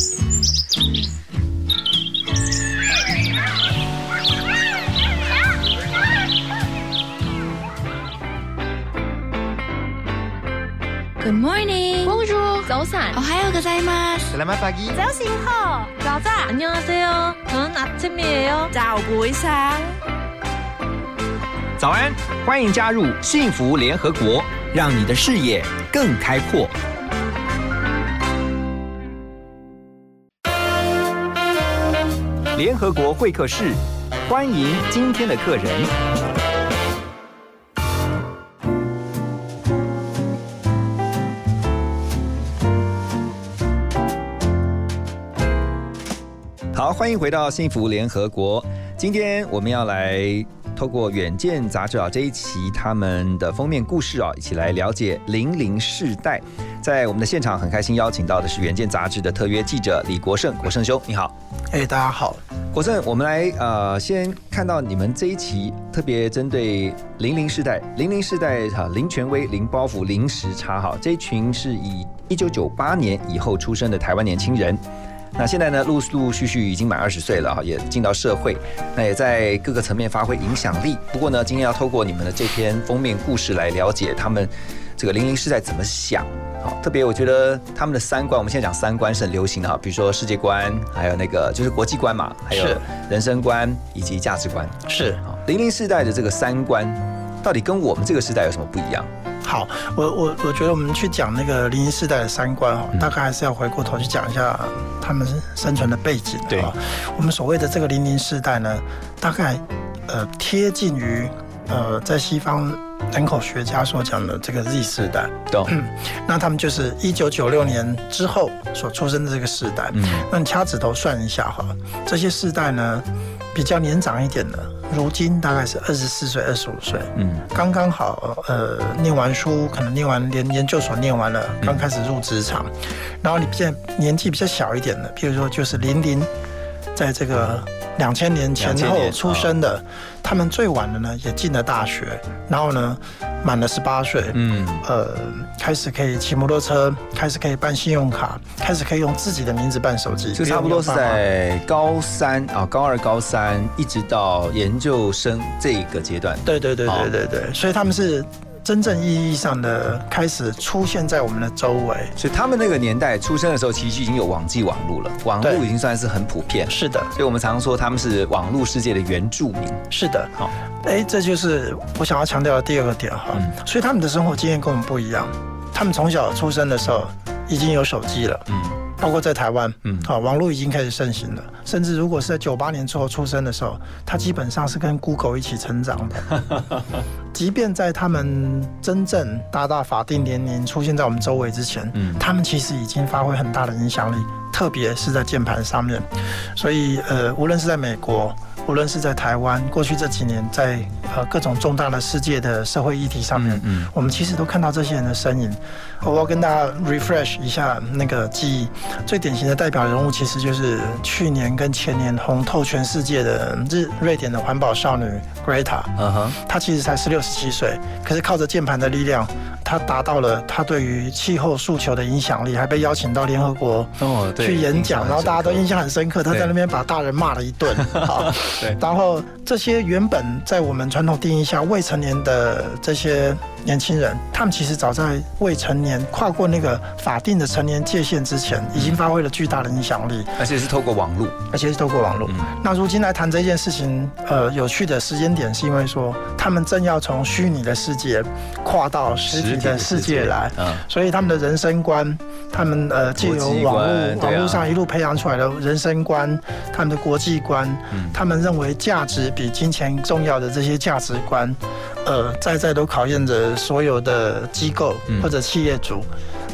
Good morning. Bonjour. 早安。 오하요 고자이마스. Selamat pagi. 早醒好。早安。 안녕하세요. 저는 아침이에요. 早不一상，早安，欢迎加入幸福联合国，让你的视野更开阔。 联合国会客室，欢迎今天的客人。好，欢迎回到幸福联合国。今天我们要来透过《远见》杂志啊这一期他们的封面故事啊，一起来了解零零世代。在我们的现场，很开心邀请到的是《远见》杂志的特约记者李国胜，国胜兄，你好。哎，大家好，国胜，我们来呃，先看到你们这一期特别针对零零世代，零零世代哈，零权威、零包袱、零时差哈，这一群是以一九九八年以后出生的台湾年轻人。那现在呢，陆陆续续已经满二十岁了哈，也进到社会，那也在各个层面发挥影响力。不过呢，今天要透过你们的这篇封面故事来了解他们这个零零世代怎么想。好，特别我觉得他们的三观，我们现在讲三观是很流行的哈，比如说世界观，还有那个就是国际观嘛，还有人生观以及价值观。是好，零零世代的这个三观，到底跟我们这个时代有什么不一样？好，我我我觉得我们去讲那个零零世代的三观哈，大概还是要回过头去讲一下他们生存的背景。对哈我们所谓的这个零零世代呢，大概呃贴近于呃在西方人口学家所讲的这个 Z 世代，懂？那他们就是一九九六年之后所出生的这个世代。嗯那你掐指头算一下哈，这些世代呢比较年长一点的，如今大概是二十四岁、二十五岁。嗯。刚刚好，呃，念完书，可能念完连研究所念完了，刚开始入职场，然后你现在年纪比较小一点的，譬如说就是零零，在这个两千年前2000后出生的，他们最晚的呢也进了大学，然后呢满了十八岁，嗯。呃，开始可以骑摩托车，开始可以办信用卡，开始可以用自己的名字办手机，就差不多是在高三啊，高二、高三，一直到研究生这个阶段。对对对好。对对对，所以他们是真正意义上的开始出现在我们的周围。所以他们那个年代出生的时候，其实已经有网际网络了，网络已经算是很普遍。是的，所以我们常说他们是网络世界的原住民。是的，好，哎，这就是我想要强调的第二个点哈。嗯所以他们的生活经验跟我们不一样，他们从小出生的时候已经有手机了，嗯包括在台湾，嗯嗯，好，网络已经开始盛行了。甚至如果是在九八年之后出生的时候，他基本上是跟 Google 一起成长的。即便在他们真正达到法定年龄出现在我们周围之前，嗯他们其实已经发挥很大的影响力，特别是在键盘上面。所以，呃，无论是在美国，无论是在台湾，过去这几年在呃各种重大的世界的社会议题上面，嗯我们其实都看到这些人的身影。我要跟大家 refresh 一下那个记忆，最典型的代表人物其实就是去年跟前年红透全世界的日瑞典的环保少女 Greta。嗯哼，她其实才十六十七岁，可是靠着键盘的力量，她达到了她对于气候诉求的影响力，还被邀请到联合国哦，去演讲，然后大家都印象象很深刻。她在那边把大人骂了一顿，好，对然后这些原本在我们传统定义下未成年的这些年轻人，他们其实早在未成年跨过那个法定的成年界限之前，已经发挥了巨大的影响力。而且是透过网络。而且是透过网络。嗯那如今来谈这件事情，呃，有趣的时间点是因为说，他们正要从虚拟的世界跨到实体的世界来，嗯所以他们的人生观，他们呃借由网络啊网络上一路培养出来的人生观，他们的国际观，嗯他们认为价值比金钱重要的这些价值观，呃，在在都考验着所有的机构嗯或者企业主。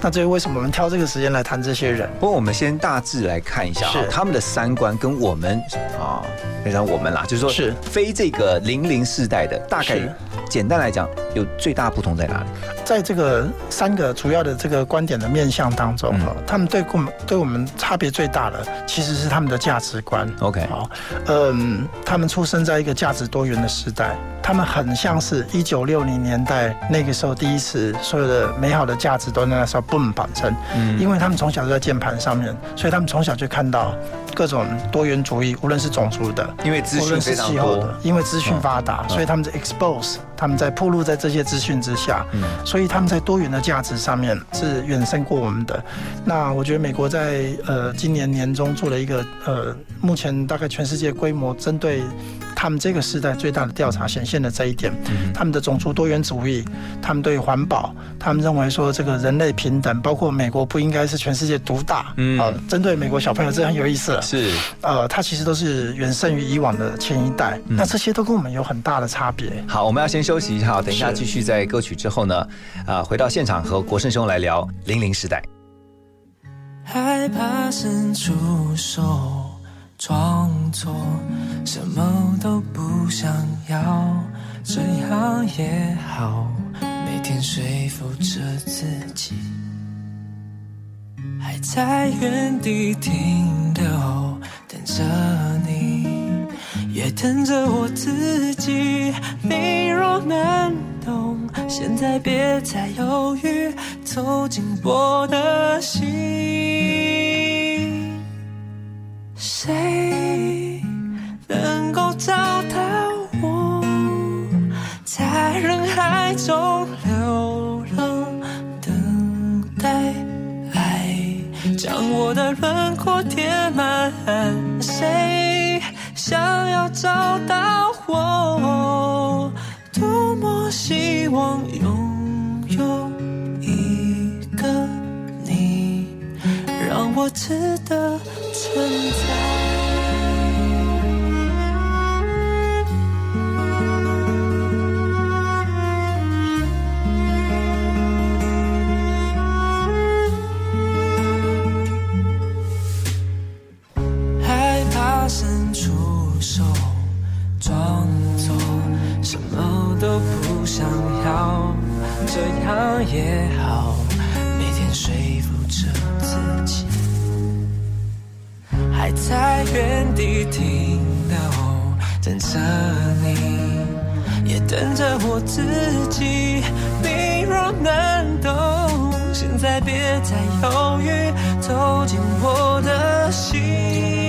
那至于为什么我们挑这个时间来谈这些人？不过我们先大致来看一下啊是，他们的三观跟我们啊，非常我们啦，就是说是非这个零零世代的，大概简单来讲，有最大不同在哪里？在这个三个主要的这个观点的面向当中，哈、他们对我们对我们差别最大的，其实是他们的价值观。OK，好，嗯，他们出生在一个价值多元的时代，他们很像是一九六零年代那个时候第一次所有的美好的价值都在那时候 boom 产生，嗯。因为他们从小就在键盘上面，所以他们从小就看到各种多元主义，无论是种族的，因为资讯无论是非常多气候的，，因为资讯发达，嗯所以他们在 expose，他们在暴露在这些资讯之下，嗯所以他们在多元的价值上面是远胜过我们的。那我觉得美国在呃今年年中做了一个呃目前大概全世界规模针对他们这个时代最大的调查，显现了这一点。嗯他们的种族多元主义，他们对环保，他们认为说这个人类平等，包括美国不应该是全世界独大。嗯啊，针对美国小朋友这很有意思了。是。呃，它其实都是远胜于以往的前一代，嗯。那这些都跟我们有很大的差别。好，我们要先休息一下，等一下继续在歌曲之后呢，啊，回到现场和国胜兄来聊零零时代。害怕伸出手，装作什么都不想要，这样也好，每天说服着自己，还在原地停留，等着你，也等着我自己。你若能懂，现在别再犹豫，走进我的心。谁能够找到我，在人海中我的轮廓填满？谁想要找到我？多么希望拥有一个你。让我值得存在。装作什么都不想要，这样也好，每天说服着自己，还在原地停留，等着你，也等着我自己。你若能懂，现在别再犹豫，走进我的心。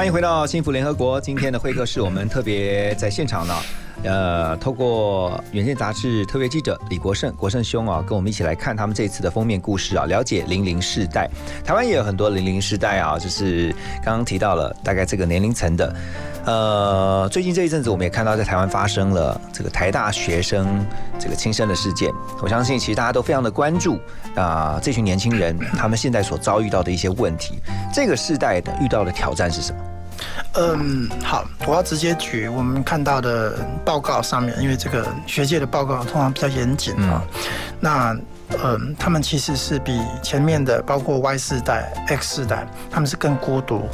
欢迎回到幸福联合国。今天的会客室，我们特别在现场呢，呃，透过《远见》杂志特别记者李国胜，国胜兄啊，跟我们一起来看他们这次的封面故事啊，了解零零世代。台湾也有很多零零世代啊，就是刚刚提到了大概这个年龄层的。呃，最近这一阵子，我们也看到在台湾发生了这个台大学生这个轻生的事件。我相信，其实大家都非常的关注啊、这群年轻人他们现在所遭遇到的一些问题。这个世代的遇到的挑战是什么？嗯，好，我要直接举我们看到的报告上面，因为这个学界的报告通常比较严谨啊。那嗯，他们其实是比前面的，包括 Y 世代、X 世代，他们是更孤独、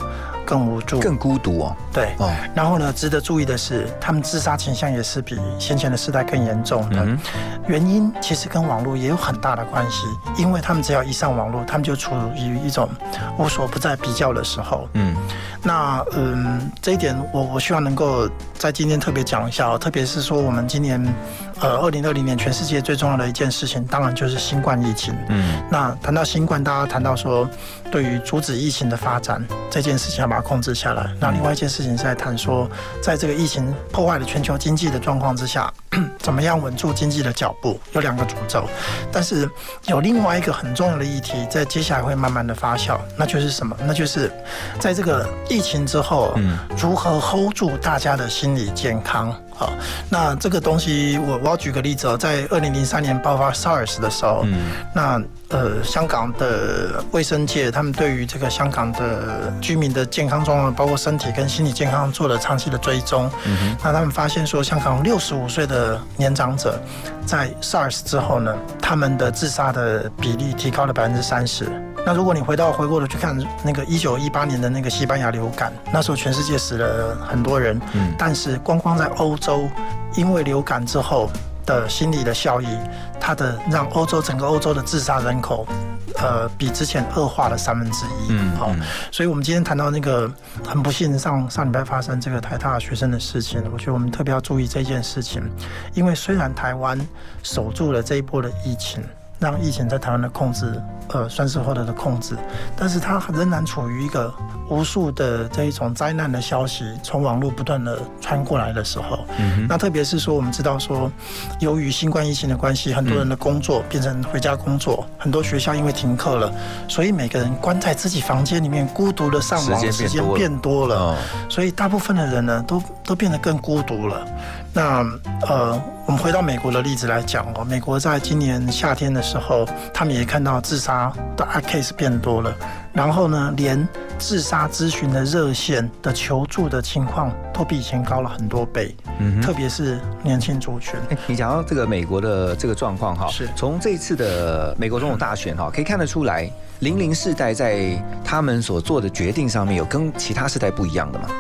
更无助、更孤独哦。对。哦，然后呢，值得注意的是，他们自杀倾向也是比先前的时代更严重的。嗯原因其实跟网络也有很大的关系，因为他们只要一上网络，他们就处于一种无所不在比较的时候。嗯那嗯，这一点我我希望能够在今天特别讲一下哦，特别是说我们今年呃二零二零年全世界最重要的一件事情，当然就是新冠疫情。嗯那谈到新冠，大家谈到说对于阻止疫情的发展这件事情要把它控制下来。那另外一件事情是在谈说，在这个疫情破坏了全球经济的状况之下，怎么样稳住经济的脚步？有两个主轴，但是有另外一个很重要的议题，在接下来会慢慢的发酵，那就是什么？那就是在这个疫情之后，嗯如何 hold 住大家的心理健康？好，那这个东西我我要举个例子哦，在二零零三年爆发 SARS 的时候，嗯那呃，香港的卫生界他们对于这个香港的居民的健康状况，包括身体跟心理健康做了长期的追踪。嗯那他们发现说，香港六十五岁的年长者在 SARS 之后呢，他们的自杀的比例提高了百分之三十。那如果你回到回过头去看那个一九一八年的那个西班牙流感，那时候全世界死了很多人，嗯但是光光在欧洲，因为流感之后的心理的效益，它的让欧洲整个欧洲的自杀人口，呃，比之前恶化了三分之一。好、嗯嗯所以我们今天谈到那个很不幸上上礼拜发生这个台大学生的事情，我觉得我们特别要注意这件事情，因为虽然台湾守住了这一波的疫情。让疫情在台湾的控制，呃，算是获得了控制，但是它仍然处于一个无数的这一种灾难的消息从网络不断的传过来的时候，嗯那特别是说，我们知道说，由于新冠疫情的关系，很多人的工作变成回家工作，很多学校因为停课了，所以每个人关在自己房间里面，孤独的上网时间变多了。多了。哦。所以大部分的人呢，都都变得更孤独了。那呃，我们回到美国的例子来讲哦，美国在今年夏天的时候，他们也看到自杀的 case 变多了，然后呢，连自杀咨询的热线的求助的情况都比以前高了很多倍，嗯特别是年轻族群。哎你讲到这个美国的这个状况哈，是从这次的美国总统大选哈，可以看得出来，零零世代在他们所做的决定上面有跟其他世代不一样的嘛？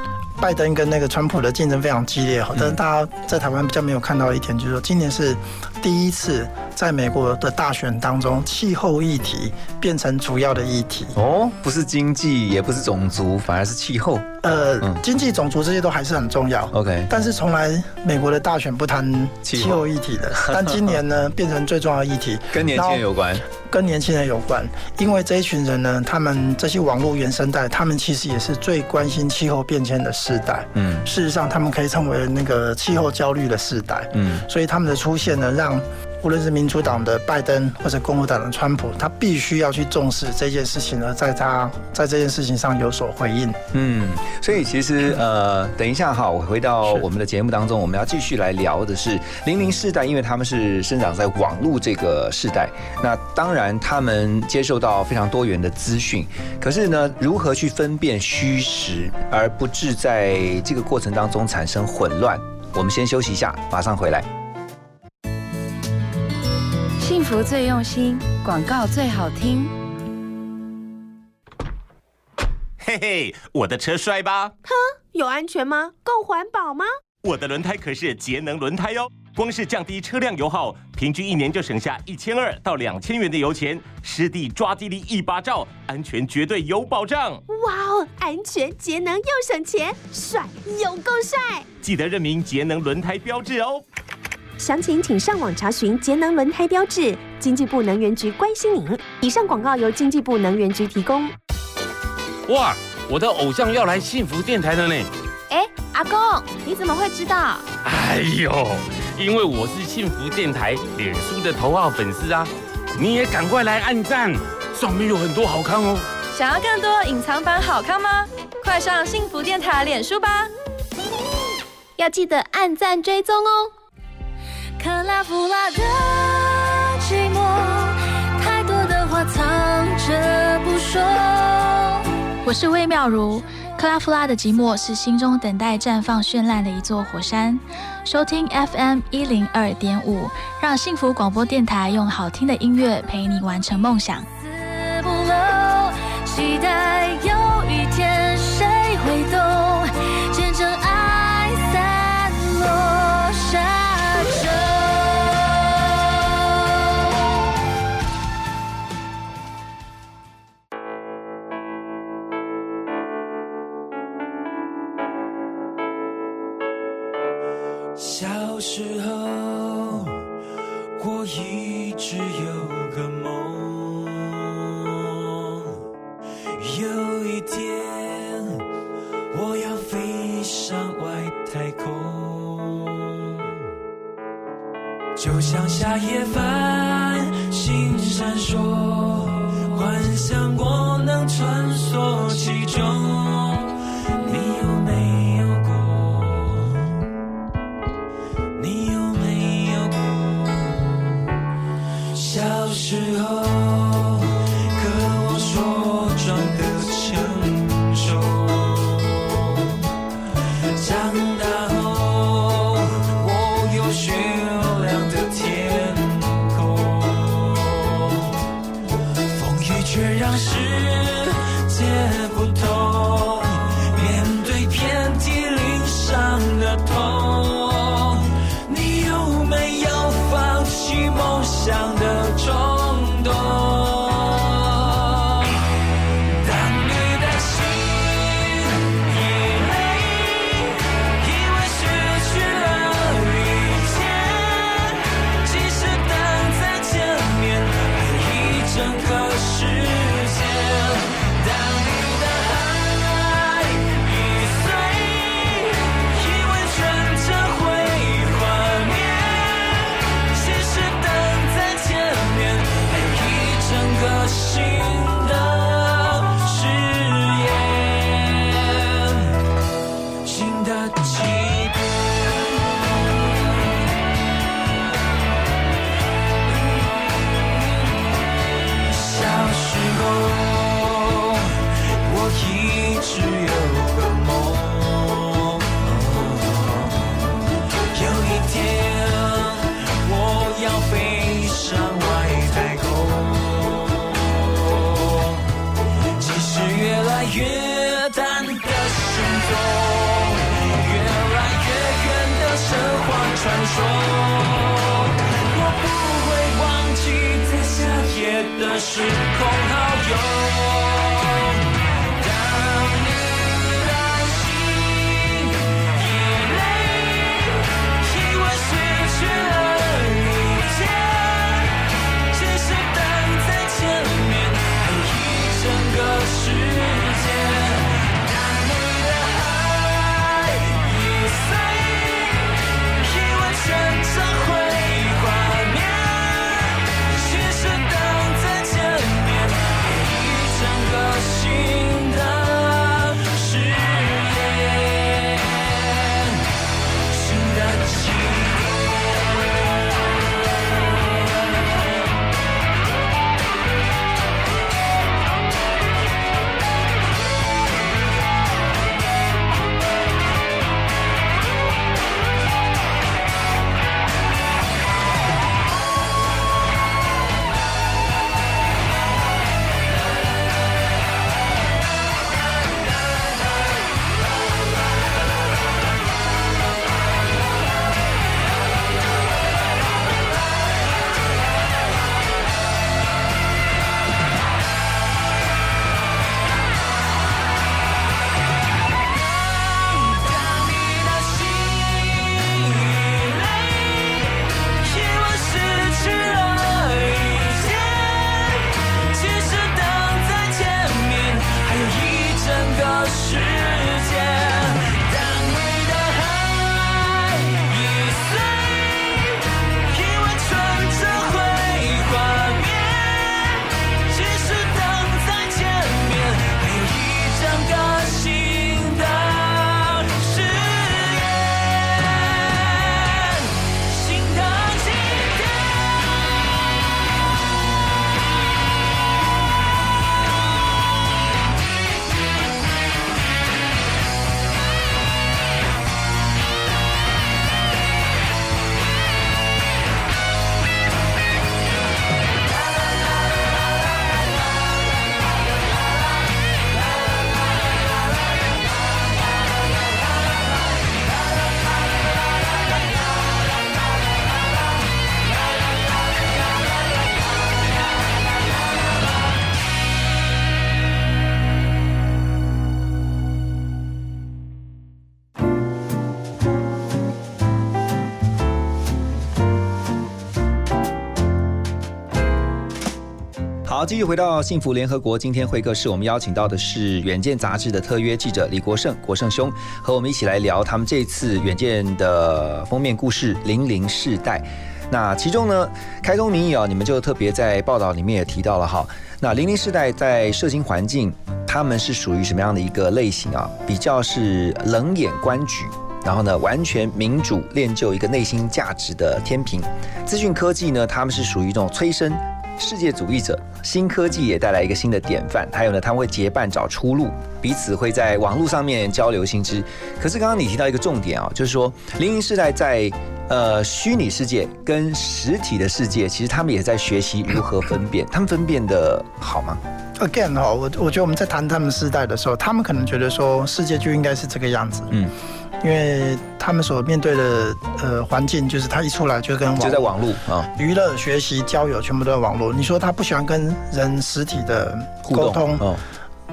拜登跟那个川普的竞争非常激烈哈，但是大家在台湾比较没有看到一点，就是说今年是第一次在美国的大选当中，气候议题变成主要的议题。哦，不是经济，也不是种族，反而是气候。呃嗯，经济、种族这些都还是很重要。OK，但是从来美国的大选不谈气候气候议题的，但今年呢变成最重要的议题，跟年轻人有关。跟年轻人有关，因为这一群人呢，他们这些网络原生代，他们其实也是最关心气候变迁的世代。嗯事实上，他们可以称为那个气候焦虑的世代。嗯所以他们的出现呢，让无论是民主党的拜登或者共和党的川普，他必须要去重视这件事情，而在他在这件事情上有所回应。嗯，所以其实呃，等一下哈，我回到我们的节目当中，我们要继续来聊的是零零世代，因为他们是生长在网络这个世代，那当然他们接受到非常多元的资讯，可是呢，如何去分辨虚实，而不致在这个过程当中产生混乱？我们先休息一下，马上回来。幸福最用心，广告最好听。嘿嘿，我的车帅吧？哼有安全吗？够环保吗？我的轮胎可是节能轮胎哦，光是降低车辆油耗，平均一年就省下一千二到两千元的油钱，湿地抓地力一把照，安全绝对有保障。哇哦，安全、节能又省钱，帅又够帅！记得认明节能轮胎标志哦。详情请上网查询节能轮胎标志。经济部能源局关心您。以上广告由经济部能源局提供。哇，我的偶像要来幸福电台了呢。哎，阿公，你怎么会知道？哎呦，因为我是幸福电台脸书的头号粉丝啊！你也赶快来按赞，上面有很多好看哦。想要更多隐藏版好看吗？快上幸福电台脸书吧！要记得按赞追踪哦。克拉夫拉的寂寞，太多的话藏着不说。我是魏妙如，克拉夫拉的寂寞是心中等待绽放绚烂的一座火山。收听 FM 一零二点五，让幸福广播电台用好听的音乐陪你完成梦想。继续回到幸福联合国。今天会客室，我们邀请到的是《远见》杂志的特约记者李国胜，国胜兄，和我们一起来聊他们这次《远见》的封面故事《零零世代》。那其中呢，开宗明义啊，你们就特别在报道里面也提到了哈。那零零世代在社经环境，他们是属于什么样的一个类型啊？比较是冷眼观局，然后呢，完全民主练就一个内心价值的天平。资讯科技呢，他们是属于一种催生世界主义者，新科技也带来一个新的典范。还有呢，他们会结伴找出路，彼此会在网络上面交流新知。可是刚刚你提到一个重点啊，就是说零零世代在呃虚拟世界跟实体的世界，其实他们也在学习如何分辨，他们分辨的好吗？again 哈，我我觉得我们在谈他们世代的时候，他们可能觉得说世界就应该是这个样子，嗯，因为他们所面对的呃环境，就是他一出来就跟网就在网络啊，娱乐、学习、交友全部都在网络。你说他不喜欢跟人实体的沟通，哦，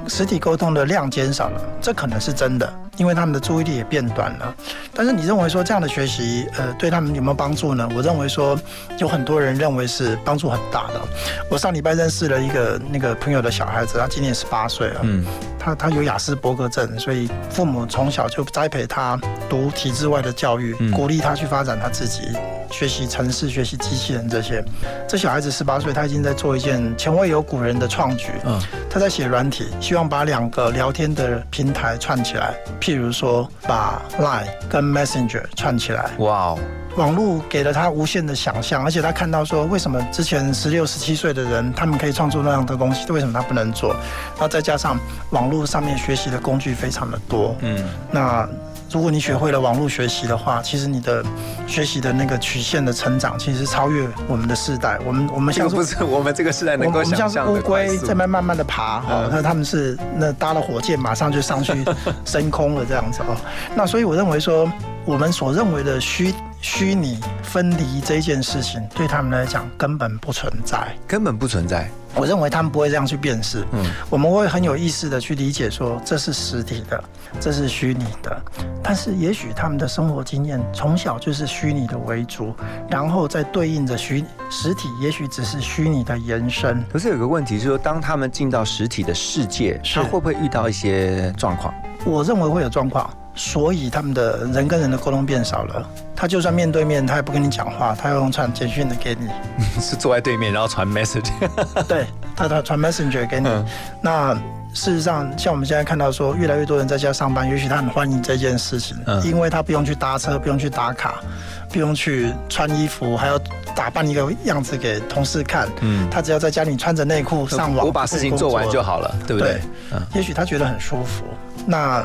实体沟通的量减少了，这可能是真的，因为他们的注意力也变短了。但是你认为说这样的学习，呃，对他们有没有帮助呢？我认为说有很多人认为是帮助很大的。我上礼拜认识了一个那个朋友的小孩子，他今年十八岁了，嗯，他他有雅斯伯格症，所以父母从小就栽培他读体制外的教育，嗯鼓励他去发展他自己，学习城市、学习机器人这些。这小孩子十八岁，他已经在做一件前未有古人的创举。嗯，他在写软体，希望把两个聊天的平台串起来，譬如说把 Line 跟 Messenger 串起来。哇哦，网络给了他无限的想象，而且他看到说，为什么之前十六、十七岁的人，他们可以创作那样的东西，为什么他不能做？然后再加上网络上面学习的工具非常的多，嗯，那如果你学会了网络学习的话，其实你的学习的那个曲线的成长，其实是超越我们的世代。我们我们像这个不是我们这个世代能够我们像是乌想象的快速龟在慢慢慢的爬哈嗯，那他们是那搭了火箭马上就上去升空了这样子哦。那所以我认为说，我们所认为的虚虚拟分离这件事情，对他们来讲根本不存在。根本不存在。我认为他们不会这样去辨识，嗯我们会很有意识的去理解说这是实体的，这是虚拟的，但是也许他们的生活经验从小就是虚拟的为主，然后再对应着虚实体，也许只是虚拟的延伸。可是有个问题，是说，当他们进到实体的世界，他会不会遇到一些状况？我认为会有状况，所以他们的人跟人的沟通变少了。他就算面对面，他也不跟你讲话，他要用传简讯的给你，是坐在对面，然后传 message。对他他传 Messenger 给你。嗯那事实上，像我们现在看到说，越来越多人在家上班，也许他很欢迎这件事情，嗯因为他不用去搭车，不用去打卡，不用去穿衣服，还要打扮一个样子给同事看。嗯他只要在家里穿着内裤上网，我把事情做完就好了，对不对？嗯也许他觉得很舒服。那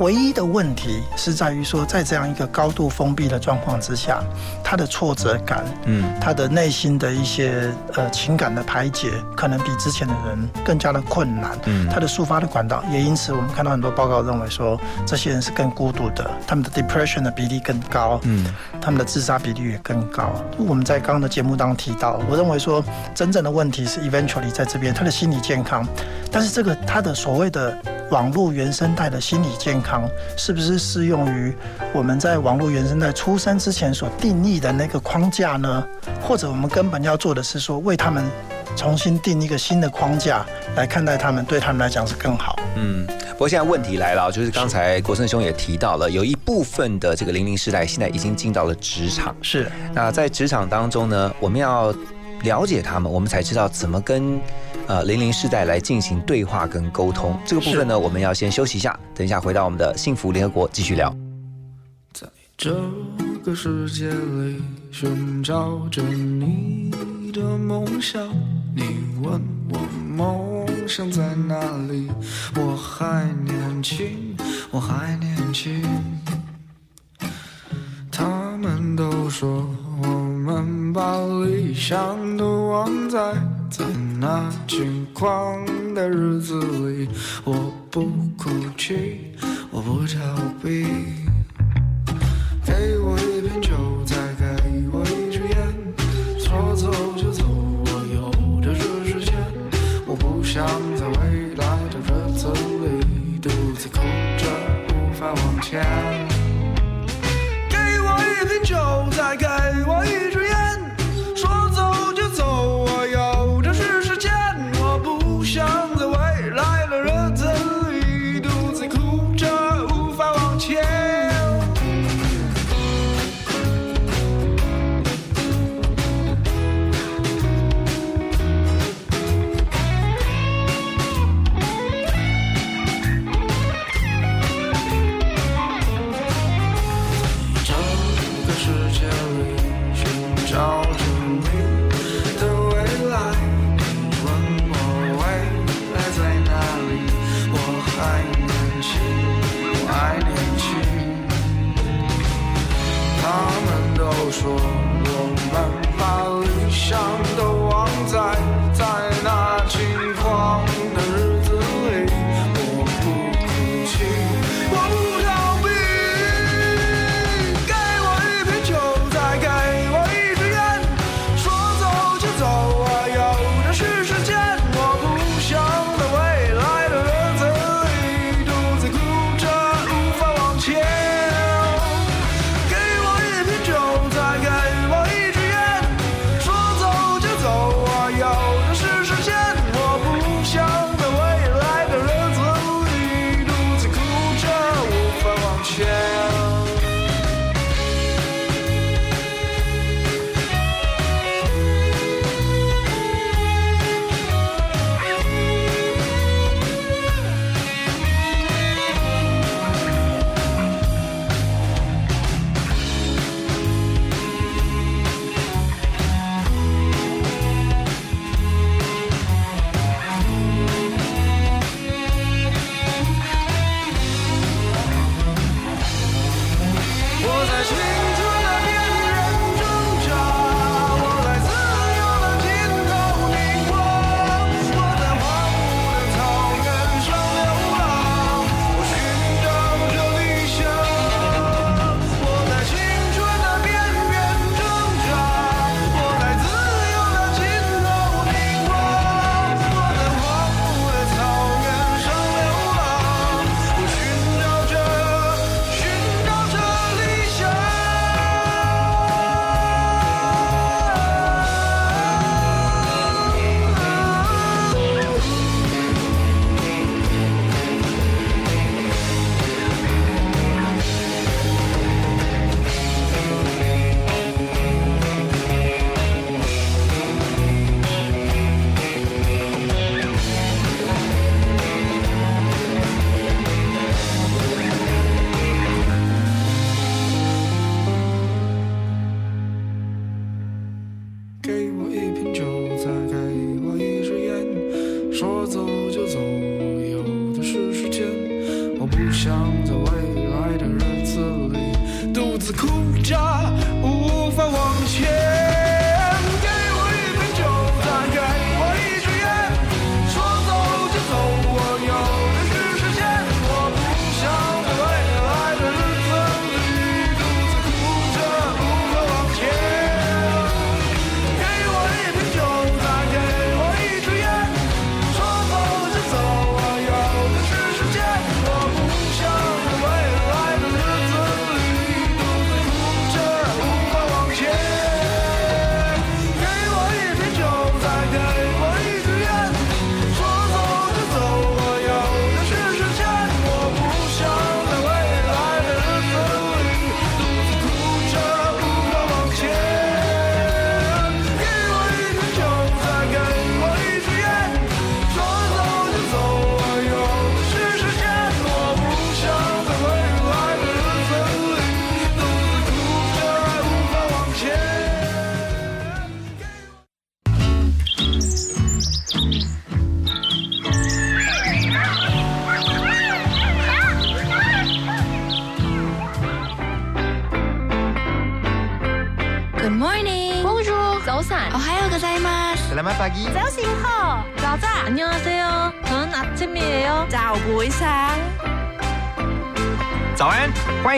唯一的问题是在于说，在这样一个高度封闭的状况之下，他的挫折感，嗯他的内心的一些呃情感的排解，可能比之前的人更加的困难。嗯他的抒发的管道，也因此我们看到很多报告认为说，这些人是更孤独的，他们的 depression 的比例更高，嗯他们的自杀比率也更高。我们在刚刚的节目当中提到，我认为说真正的问题是 eventually 在这边他的心理健康，但是这个他的所谓的网络原生态的心理健康，是不是适用于我们在网络原生态出生之前所定义的那个框架呢？或者我们根本要做的是说为他们重新定一个新的框架来看待他们，对他们来讲是更好。嗯。不过现在问题来了，就是刚才国胜兄也提到了，有一部分的这个零零世代现在已经进到了职场。是，那在职场当中呢，我们要了解他们，我们才知道怎么跟呃零零世代来进行对话跟沟通。这个部分呢，我们要先休息一下，等一下回到我们的幸福联合国继续聊。在这个世界里寻找着你的梦想，你问我梦想在哪里？我还年轻，我还年轻。他们都说我们把理想都忘在在那轻狂的日子里。我不哭泣，我不逃避。给我一瓶酒，再给我一支烟，说走就走，我有的是时间。我不想在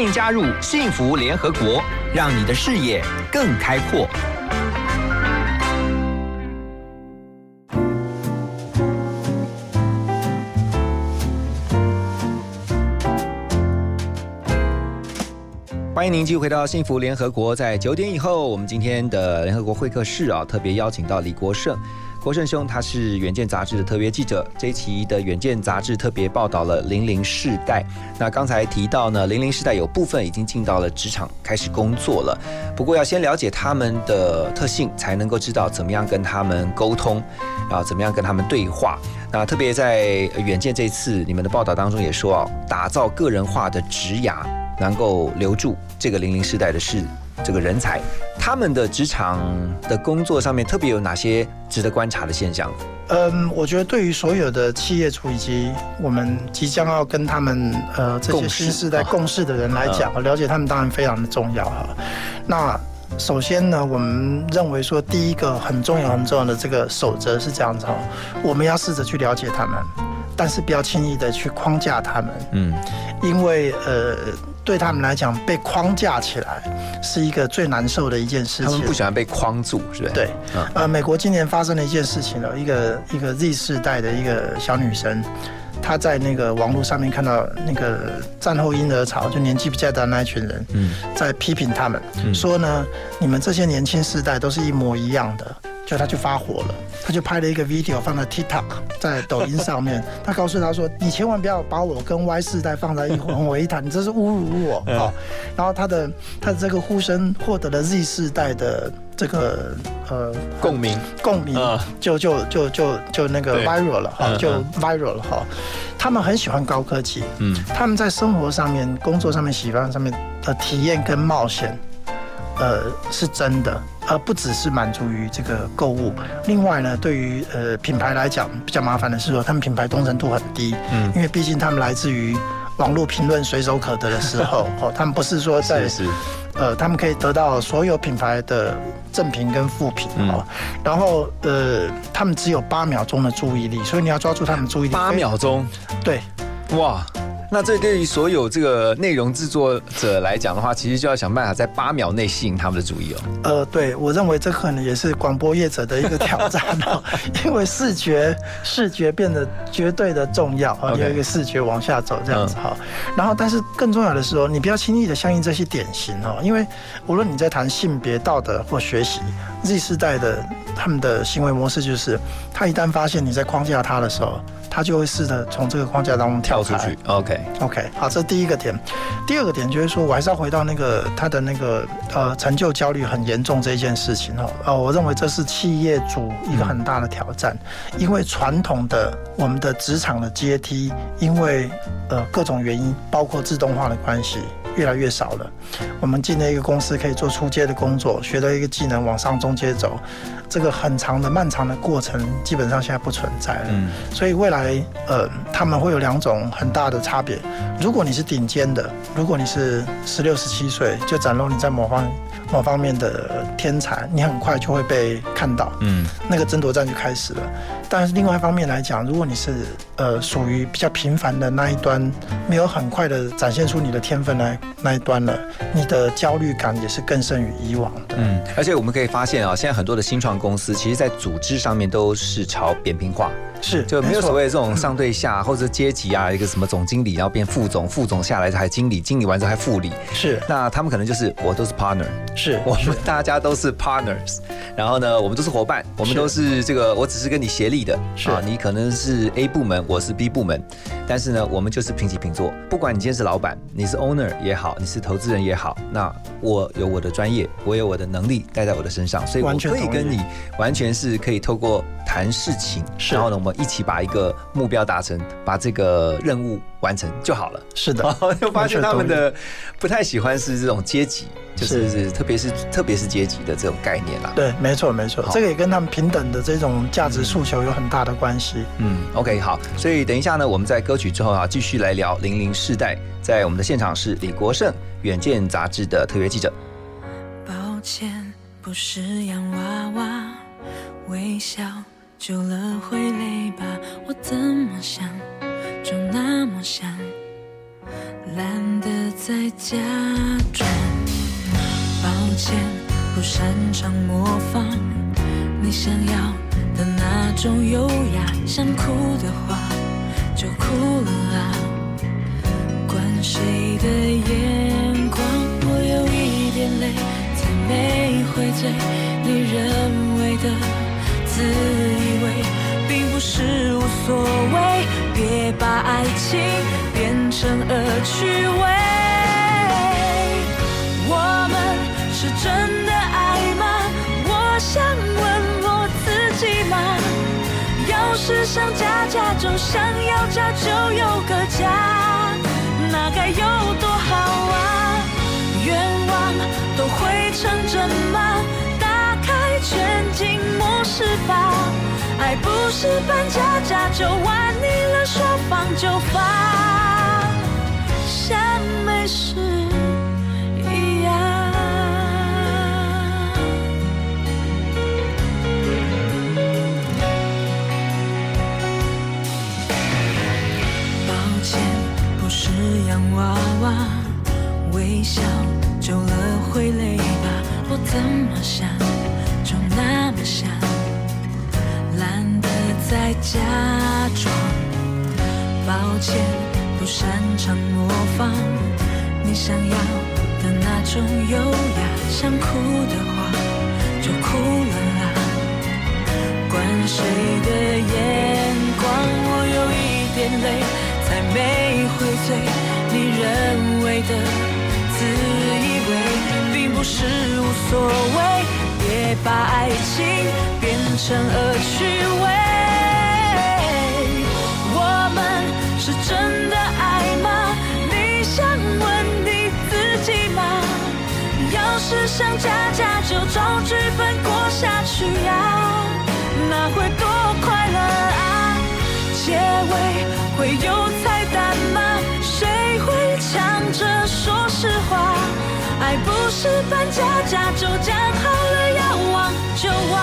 并加入幸福联合国让你的视野更开阔。欢迎您继续回到幸福联合国在九点以后我们今天的联合国会客室啊特别邀请到李国胜郭胜兄他是远见杂志的特约记者这一期的远见杂志特别报道了零零世代那刚才提到呢零零世代有部分已经进到了职场开始工作了。不过要先了解他们的特性才能够知道怎么样跟他们沟通啊怎么样跟他们对话。那特别在远见这次你们的报道当中也说啊打造个人化的职涯能够留住这个零零世代的事。这个人才，他们的职场的工作上面特别有哪些值得观察的现象？嗯，我觉得对于所有的企业主以及我们即将要跟他们呃这些新时代共事的人来讲，了解他们当然非常的重要哈。那首先呢，我们认为说第一个很重要很重要的这个守则是这样子哈，我们要试着去了解他们，但是不要轻易的去框架他们，嗯，因为呃对他们来讲被框架起来是一个最难受的一件事情。他们不喜欢被框住，是不是？对，嗯呃，美国今年发生了一件事情了，一个一个 Z 世代的一个小女生，她在那个网络上面看到那个战后婴儿潮，就年纪比较大的那一群人，嗯在批评他们，嗯说呢，你们这些年轻世代都是一模一样的。就他就发火了，他就拍了一个 video 放在 TikTok，在抖音上面，他告诉他说：“你千万不要把我跟 Y 世代放在一混为一谈，你这是侮辱我。”嗯。好，然后他的他的这个呼声获得了 Z 世代的这个呃共鸣，共鸣嗯，就就就就就那个 viral 了哈，就 viral 了哈。他们很喜欢高科技，嗯。他们在生活上面、工作上面、喜欢上面的体验跟冒险，呃，是真的，而不只是满足于这个购物。另外呢，对于呃品牌来讲，比较麻烦的是说，他们品牌忠诚度很低，嗯因为毕竟他们来自于网络评论随手可得的时候，哦，他们不是说在是是，呃，他们可以得到所有品牌的正品跟负评嗯哦，然后呃，他们只有八秒钟的注意力，所以你要抓住他们注意力。八秒钟，对，哇！那这对于所有这个内容制作者来讲的话，其实就要想办法在八秒内吸引他们的注意哦。呃，对我认为这可能也是广播业者的一个挑战哦，因为视觉视觉变得绝对的重要啊，有一个视觉往下走这样子哈。然后，但是更重要的是哦，你不要轻易的相信这些典型哦，因为无论你在谈性别、道德或学习，Z 世代的他们的行为模式就是，他一旦发现你在框架他的时候，他就会试着从这个框架当中跳出去。，OK，OK，好，这是第一个点。第二个点就是说，我还是要回到那个他的那个呃成就焦虑很严重这一件事情哦。呃，我认为这是企业主一个很大的挑战，因为传统的我们的职场的阶梯，因为呃各种原因，包括自动化的关系。越来越少了。我们进了一个公司，可以做出街的工作，学到一个技能，往上中阶走，这个很长的、漫长的过程，基本上现在不存在了。嗯所以未来，呃，他们会有两种很大的差别。如果你是顶尖的，如果你是十六、十七岁就展露你在某方某方面的天才，你很快就会被看到，嗯那个争夺战就开始了。但是另外一方面来讲，如果你是呃属于比较平凡的那一端，没有很快的展现出你的天分来那一端了，你的焦虑感也是更胜于以往的。嗯，而且我们可以发现啊，现在很多的新创公司，其实在组织上面都是朝扁平化，是就没有所谓的这种上对下或者阶级啊，一个什么总经理，然后变副总，副总下来还经理，经理完之后还副理。是。那他们可能就是我都是 partner，是我们大家都是 partners，然后呢，我们都是伙伴，我们都是这个，我只是跟你协力的，是。啊，你可能是 A 部门，我是 B 部门，但是呢，我们就是平起平坐。不管你今天是老板，你是 owner 也好，你是投资人也好，那我有我的专业，我有我的能力带在我的身上，所以我可以跟你完全是可以透过谈事情，然后呢，我们一起把一个目标达成，把这个任务完成就好了。是的，就发现他们的不太喜欢是这种阶级，就是是特别是特别是阶级的这种概念啦。对，没错没错，这个也跟他们平等的这种价值诉求有很大的关系。嗯，OK，好，所以等一下呢，我们在歌曲之后啊，继续来聊零零世代。在我们的现场是李国盛，《远见》杂志的特约记者。抱歉，不是洋娃娃，微笑久了会累吧？我怎么想就那么想，懒得再假装。抱歉，不擅长模仿你想要的那种优雅，想哭的话就哭了啊。管谁的眼光，我有一点累，才没会醉。你认为的自以为，并不是无所谓。别把爱情变成恶趣味。我们是真的爱吗？我想问我自己吗？要是想家家就想要家就有个家，那该有多好啊！愿望都会成真吗？是吧，爱不是扮家家就，玩腻了说放就放，像没事？假装。抱歉，不擅长模仿你想要的那种优雅，想哭的话就哭了啦。管谁的眼光，我有一点累，才没会醉。你认为的自以为，并不是无所谓，别把爱情变成恶趣味。只想假假就照剧本过下去呀、那会多快乐啊！结尾会有彩蛋吗？谁会抢着说实话？爱不是扮假假就，讲好了要忘就忘，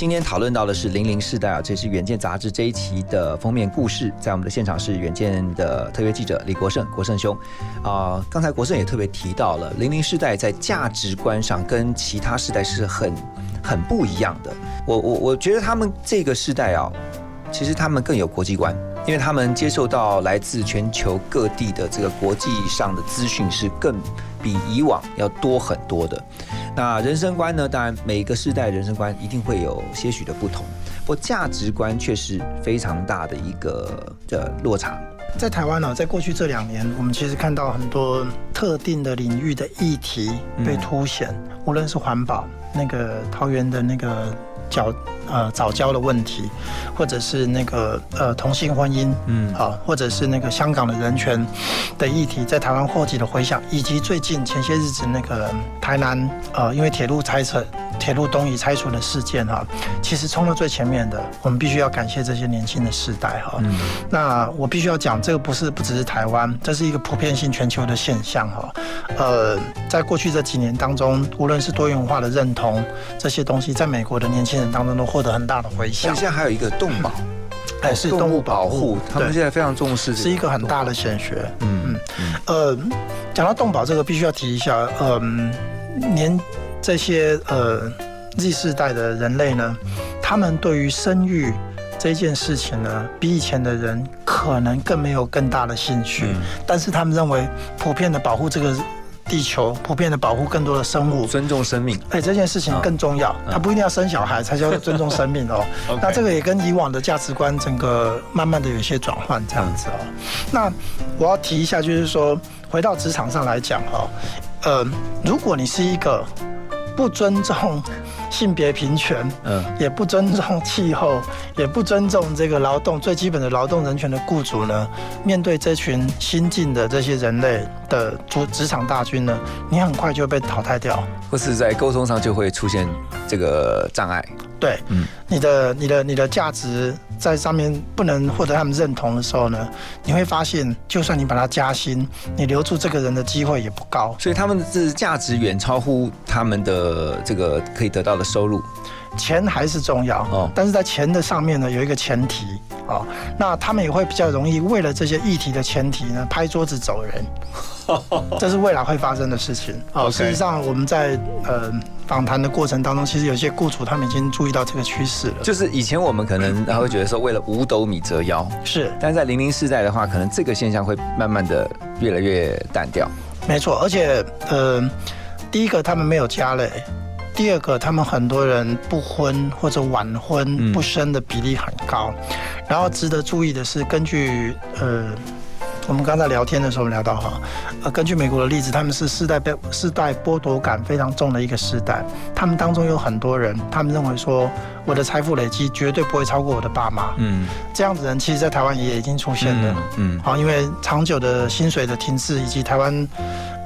今天讨论到的是零零世代啊，这是《远见》杂志这一期的封面故事。在我们的现场是《远见》的特约记者李国胜，国胜兄啊、刚才国胜也特别提到了，零零世代在价值观上跟其他世代是很很不一样的。我我我觉得他们这个世代啊，其实他们更有国际观，因为他们接受到来自全球各地的这个国际上的资讯是更比以往要多很多的。那人生观呢？当然每个世代人生观一定会有些许的不同，不过价值观却是非常大的一个的落差。在台湾呢、在过去这两年，我们其实看到很多特定的领域的议题被凸显，无论是环保，那个桃园的那个早呃早教的问题，或者是那个呃同性婚姻，嗯啊，或者是那个香港的人权的议题，在台湾获得的回响，以及最近前些日子那个台南呃因为铁路拆除。铁路东移拆除的事件哈，其实冲到最前面的，我们必须要感谢这些年轻的世代哈。嗯那我必须要讲，这个不是不只是台湾，这是一个普遍性全球的现象哈。呃，在过去这几年当中，无论是多元文化的认同这些东西，在美国的年轻人当中都获得很大的回响。现在还有一个动保，哎，是动物保护，他们现在非常重视是一个很大的显学。嗯嗯呃，讲到动保这个，必须要提一下，嗯、年这些呃 Z 世代的人类呢，他们对于生育这件事情呢，比以前的人可能更没有更大的兴趣，嗯。但是他们认为普遍的保护这个地球，普遍的保护更多的生物，尊重生命。哎，这件事情更重要，他不一定要生小孩才叫尊重生命 哦。那这个也跟以往的价值观整个慢慢的有一些转换这样子哦。那我要提一下，就是说回到职场上来讲哦，呃，如果你是一个不尊重性别平权，嗯，也不尊重气候，也不尊重这个劳动最基本的劳动人权的雇主呢，面对这群新进的这些人类的主职场大军呢，你很快就会被淘汰掉。或是在沟通上就会出现这个障碍。对，嗯你的你的你的价值在上面不能获得他们认同的时候呢，你会发现，就算你把他加薪，你留住这个人的机会也不高。所以他们是价值远超乎他们的这个可以得到的收入。钱还是重要哦但是在钱的上面呢，有一个前提哦，那他们也会比较容易为了这些议题的前提呢，拍桌子走人，这是未来会发生的事情哦。OK 事实上，我们在呃访谈的过程当中，其实有些雇主他们已经注意到这个趋势了，就是以前我们可能还会觉得说，为了五斗米折腰，是但在零零世代的话，可能这个现象会慢慢的越来越淡掉。没错，而且呃，第一个他们没有家累，第二个他们很多人不婚或者晚婚嗯不生的比例很高。然后值得注意的是，根据呃。我们刚才聊天的时候聊到哈，呃，根据美国的例子，他们是世代被世代剥夺感非常重的一个时代。他们当中有很多人，他们认为说，我的财富累积绝对不会超过我的爸妈。嗯，这样子的人，其实在台湾也已经出现了。嗯，好，因为长久的薪水的停滞，以及台湾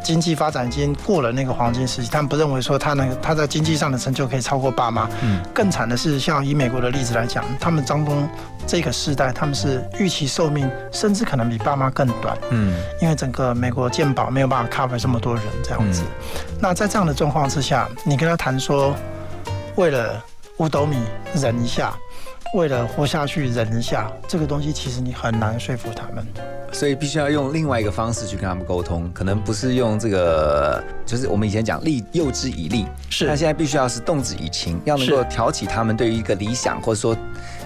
经济发展已经过了那个黄金时期，他们不认为说他那个他在经济上的成就可以超过爸妈。嗯，更惨的是，像以美国的例子来讲，他们当中这个世代，他们是预期寿命甚至可能比爸妈更短。嗯，因为整个美国健保没有办法 cover 这么多人这样子。那在这样的状况之下，你跟他谈说，为了五斗米忍一下，为了活下去忍一下，这个东西其实你很难说服他们。所以必须要用另外一个方式去跟他们沟通，可能不是用这个，就是我们以前讲利诱之以利，是但现在必须要是动之以情，要能够挑起他们对于一个理想，或者说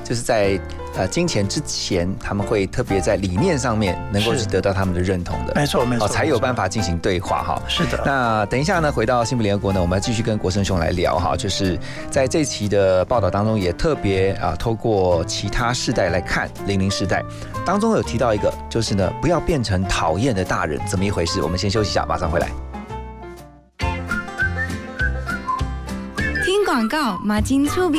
就是在呃金钱之前，他们会特别在理念上面能够是去得到他们的认同的，没错没错哦，才有办法进行对话哈。是的，那等一下呢，回到幸福联合国呢，我们要继续跟国生兄来聊哈，就是在这期的报道当中，也特别啊，透过其他世代来看零零世代当中有提到一个，就是呢，不要变成讨厌的大人，怎么一回事？我们先休息一下，马上回来。听广告，马金醋逼。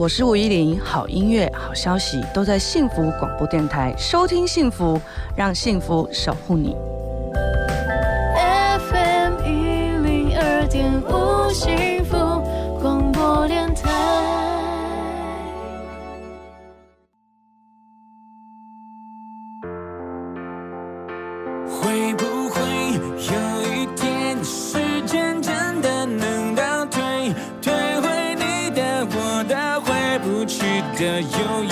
我是吴依林，好音乐、好消息都在幸福广播电台，收听幸福，让幸福守护你。FM 一零二点五的、悠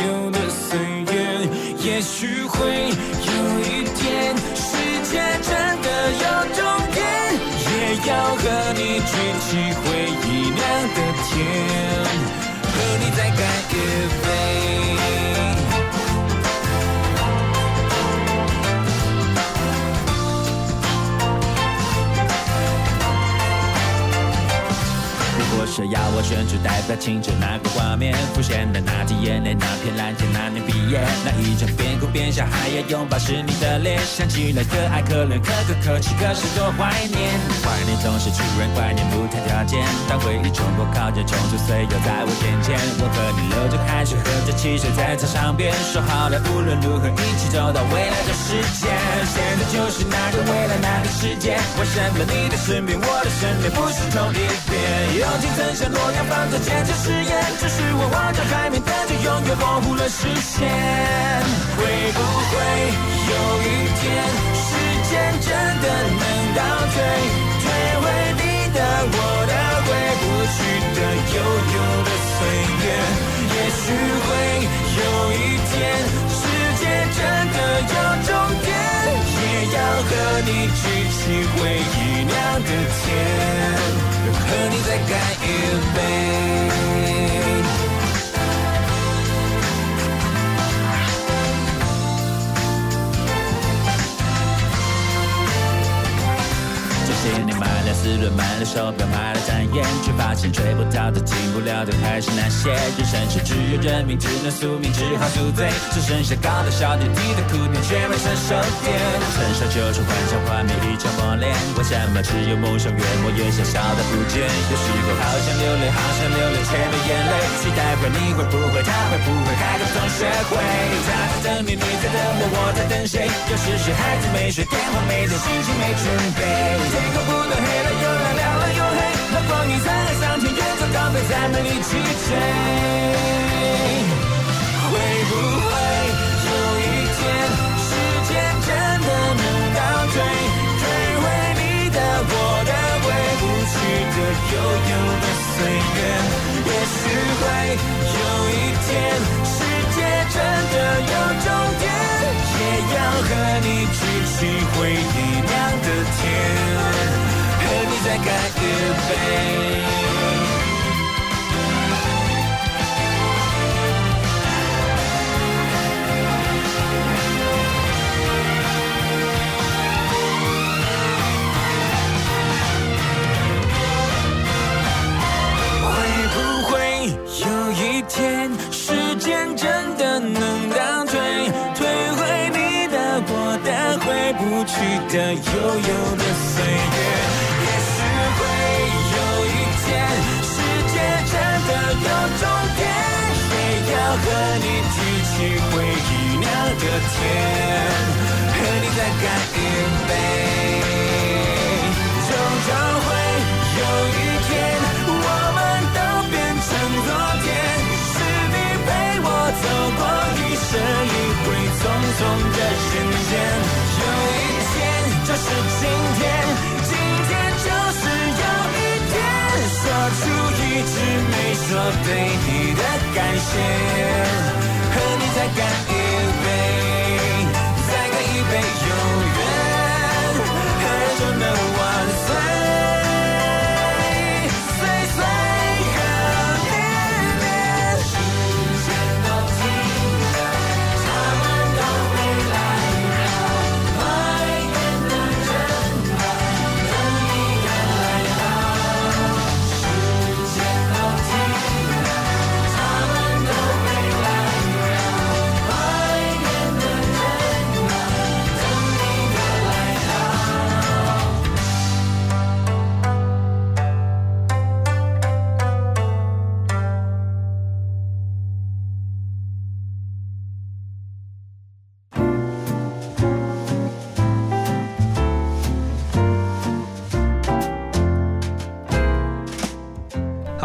要我选出代表青春那个画面，浮现的那滴眼泪，那片蓝天，那年毕业，那一张边哭边笑还要拥抱是你的脸，想起来可爱可怜可歌可泣，可是多怀念。怀念总是突然，怀念不谈条件，当回忆冲破靠近，冲出岁月在我眼前，我和你流着汗水，喝着汽水在操场边，说好了无论如何一起走到未来的世界。现在就是那个未来那个世界，为什么你的身边，我的身边不是同一边？友情曾像诺亚方舟坚持誓言，只是我望着海面，但却永远模糊了视线。会不会有一天，时间真的能倒退，退回你的、我的，回不去的、悠悠的岁月？也许会有一天，世界真的有终点，也要和你举起回忆酿的甜，和你再干一杯。买了四轮，买了手表，买了展烟，却发现追不到的、进不了的还是那些。人生是只有认命，只能宿命，只好宿醉。只剩下高的小点，低的哭点，却没成熟点。成熟就是幻想画面一场磨练，为什么只有梦想越磨越小，小的不见？有时候好想流泪，好想流泪，却没眼泪。期待会你会不会，他会不会开个同学会？他在等你，你在等我，我在等谁？有时是孩子没睡，电话没接，心情没准备。天空不断黑了又亮，亮了又黑。那光阴在海上，天远走高飞，再没力气追。会不会有一天，时间真的能倒退，退回你的、我的，回不去的、悠悠的岁月？也许会有一天，世界真的有终点，也要和你举起回忆酿的甜，和你再干一杯。会不会有一天，时间真的能倒退，退回你的、我的，回不去的、悠悠的天，和你再干一杯。终究会有一天，我们都变成昨天。是你陪我走过一生一回匆匆的人间。有一天就是今天，今天就是有一天，说出一直没说对你的感谢，和你再干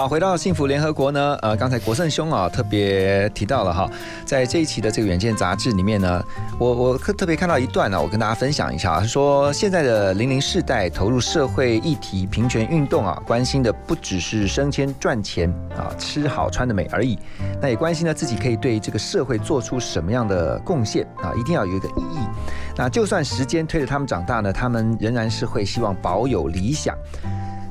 好，回到幸福联合国呢，呃，刚才国胜兄啊特别提到了哈，在这一期的这个《远见》杂志里面呢，我我特别看到一段呢，我跟大家分享一下啊，说现在的零零世代投入社会议题、平权运动啊，关心的不只是升迁赚钱啊、吃好穿的美而已，那也关心呢自己可以对这个社会做出什么样的贡献啊，一定要有一个意义。那就算时间推着他们长大呢，他们仍然是会希望保有理想。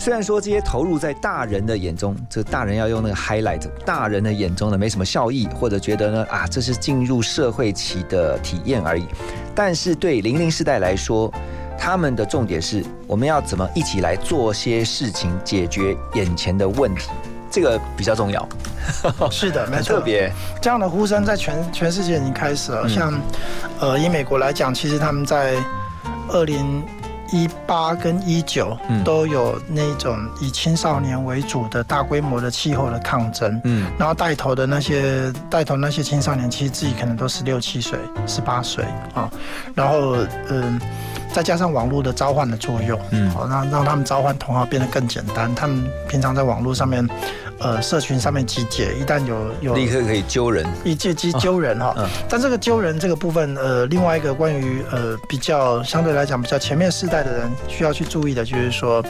虽然说这些投入在大人的眼中，这大人要用那个 highlight，大人的眼中呢没什么效益，或者觉得呢啊这是进入社会期的体验而已，但是对零零世代来说，他们的重点是我们要怎么一起来做些事情，解决眼前的问题。这个比较重要。是的，没很错，特别。这样的呼声在全全世界已经开始了。嗯像呃，以美国来讲，其实他们在二零一八跟一九嗯都有那种以青少年为主的大规模的气候的抗争。嗯然后带头的那些带头那些青少年，其实自己可能都十六七岁、十八岁啊。然后嗯、再加上网络的召唤的作用，嗯好让让他们召唤同行变得更简单。他们平常在网络上面，呃，社群上面集结，一旦有有立刻可以揪人。一借机揪人哈。嗯但这个揪人这个部分，呃，另外一个关于呃比较相对来讲比较前面世代的人需要去注意的，就是说，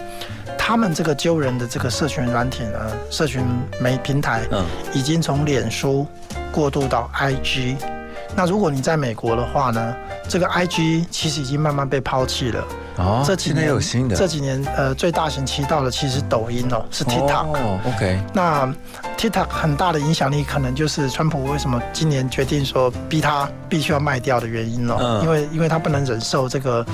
他们这个揪人的这个社群软体呢，社群媒平台，嗯已经从脸书过渡到 IG。那如果你在美国的话呢，这个 IG 其实已经慢慢被抛弃了。哦这几年有新的这几年呃最大行其道的其实是抖音哦，是 TikTok。哦，OK，那 TikTok 很大的影响力，可能就是川普为什么今年决定说逼他必须要卖掉的原因哦，嗯因为因为他不能忍受这个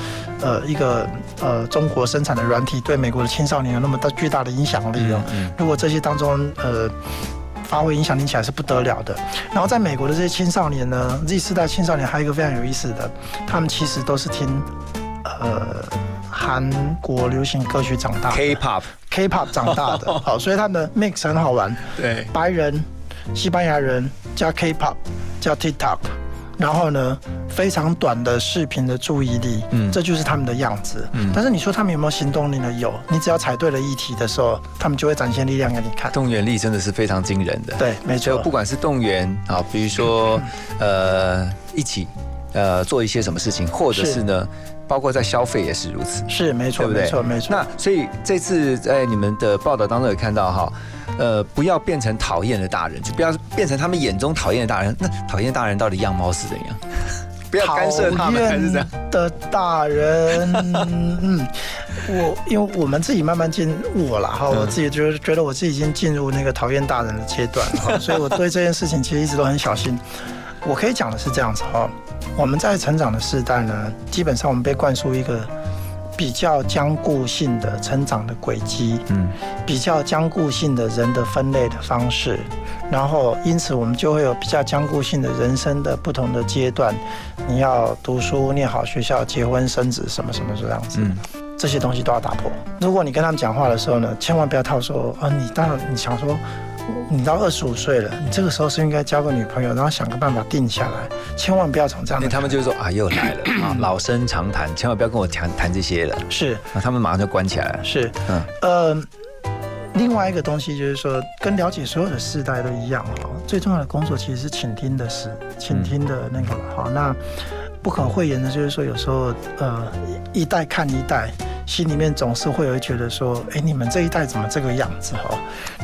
呃一个呃中国生产的软体对美国的青少年有那么大巨大的影响力哦。嗯如果这些当中呃。发挥影响力起来是不得了的。然后在美国的这些青少年呢，Z 世代青少年还有一个非常有意思的，他们其实都是听呃韩国流行歌曲长大 K-pop K-pop 长大的，好，所以他们的 mix 很好玩。对，白人、西班牙人加 K-pop 加 TikTok，然后呢，非常短的视频的注意力，嗯这就是他们的样子。嗯但是你说他们有没有行动力呢？有，你只要踩对了议题的时候，他们就会展现力量给你看。动员力真的是非常惊人的。对，没错就不管是动员啊，比如说呃一起呃做一些什么事情，或者是呢，包括在消费也是如此。是没错，对不对？没错，没错。那所以这次在你们的报道当中有看到哈，呃，不要变成讨厌的大人，就不要变成他们眼中讨厌的大人。那讨厌大人到底样貌是怎样？不要干涉他们，还是这样？的大人，嗯，我因为我们自己慢慢进我了哈，嗯我自己就是觉得我自己已经进入那个讨厌大人的阶段哈，所以我对这件事情其实一直都很小心。我可以讲的是这样子哈，我们在成长的时代呢，基本上我们被灌输一个比较僵固性的成长的轨迹，嗯，比较僵固性的人的分类的方式，然后因此我们就会有比较僵固性的人生的不同的阶段，你要读书、念好学校、结婚、生子，什么什么这样子。嗯这些东西都要打破。如果你跟他们讲话的时候呢，千万不要套说啊，你当然你想说，你到二十五岁了，你这个时候是应该交个女朋友，然后想个办法定下来，千万不要从这样他们就会说啊，又来了啊，老生常谈，千万不要跟我谈谈这些了。是啊，他们马上就关起来了。是，嗯，呃，另外一个东西就是说，跟了解所有的世代都一样哈，最重要的工作其实是倾听的事，倾听的那个了哈。那不可讳言的就是说，有时候呃，一代看一代。心里面总是会有觉得说，哎，你们这一代怎么这个样子哈？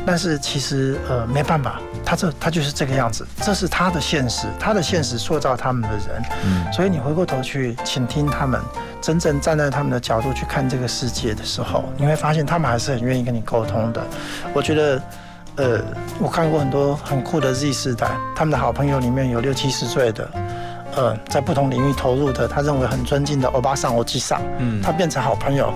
但是其实呃没办法，他这他就是这个样子，这是他的现实，他的现实塑造他们的人。嗯所以你回过头去倾听他们，真正站在他们的角度去看这个世界的时候，你会发现他们还是很愿意跟你沟通的。我觉得，呃，我看过很多很酷的 Z 世代，他们的好朋友里面有六七十岁的。呃，在不同领域投入的，他认为很尊敬的欧巴桑、欧吉桑，嗯他变成好朋友，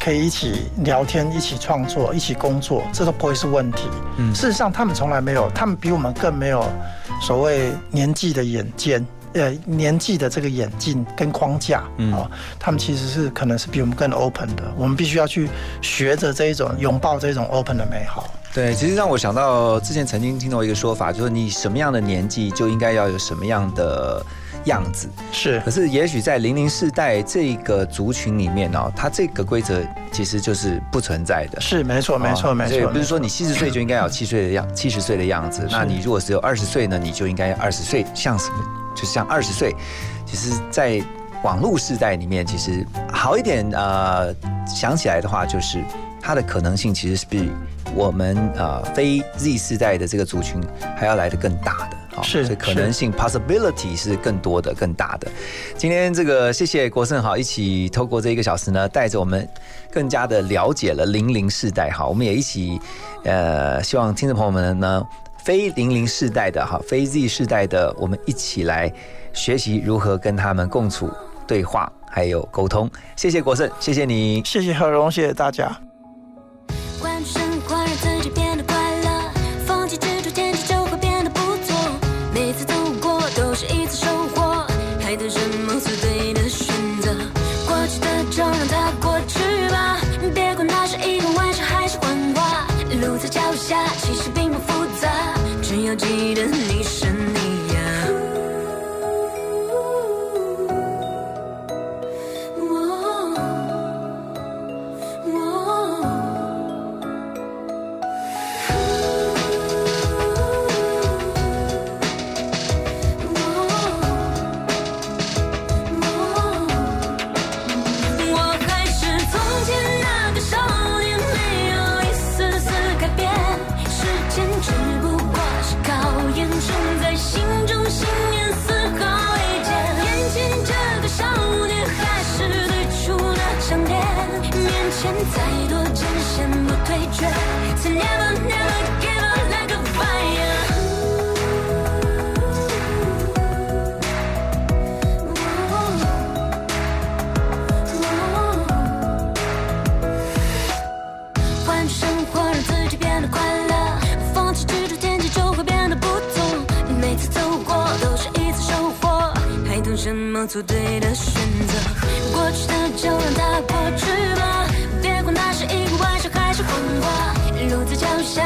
可以一起聊天、一起创作、一起工作，这都不会是问题。嗯事实上，他们从来没有，他们比我们更没有所谓年纪的眼尖，呃，年纪的这个眼镜跟框架，嗯哦，他们其实是可能是比我们更 open 的，我们必须要去学着这一种拥抱这种 open 的美好。对，其实让我想到之前曾经听到一个说法，就是你什么样的年纪就应该要有什么样的样子。是，可是也许在零零世代这个族群里面哦，它这个规则其实就是不存在的。是，没错，没错，没错。所以不是说你七十岁就应该有七岁的样，七十岁的样子。那你如果只有二十岁呢，你就应该二十岁，像什么，就像二十岁。其实，在网络世代里面，其实好一点，呃，想起来的话，就是它的可能性其实是比我们呃非 Z 世代的这个族群还要来的更大的。好是所以可能性 possibility 是更多的、更大的。今天这个谢谢国胜好，一起透过这一个小时呢，带着我们更加的了解了零零世代哈，我们也一起呃，希望听众朋友们呢，非零零世代的哈，非 Z 世代的，我们一起来学习如何跟他们共处、对话还有沟通。谢谢国胜，谢谢你，谢谢何荣，谢谢大家。做对的选择。过去的就让它过去吧别管那是一个玩笑还是谎话路在脚下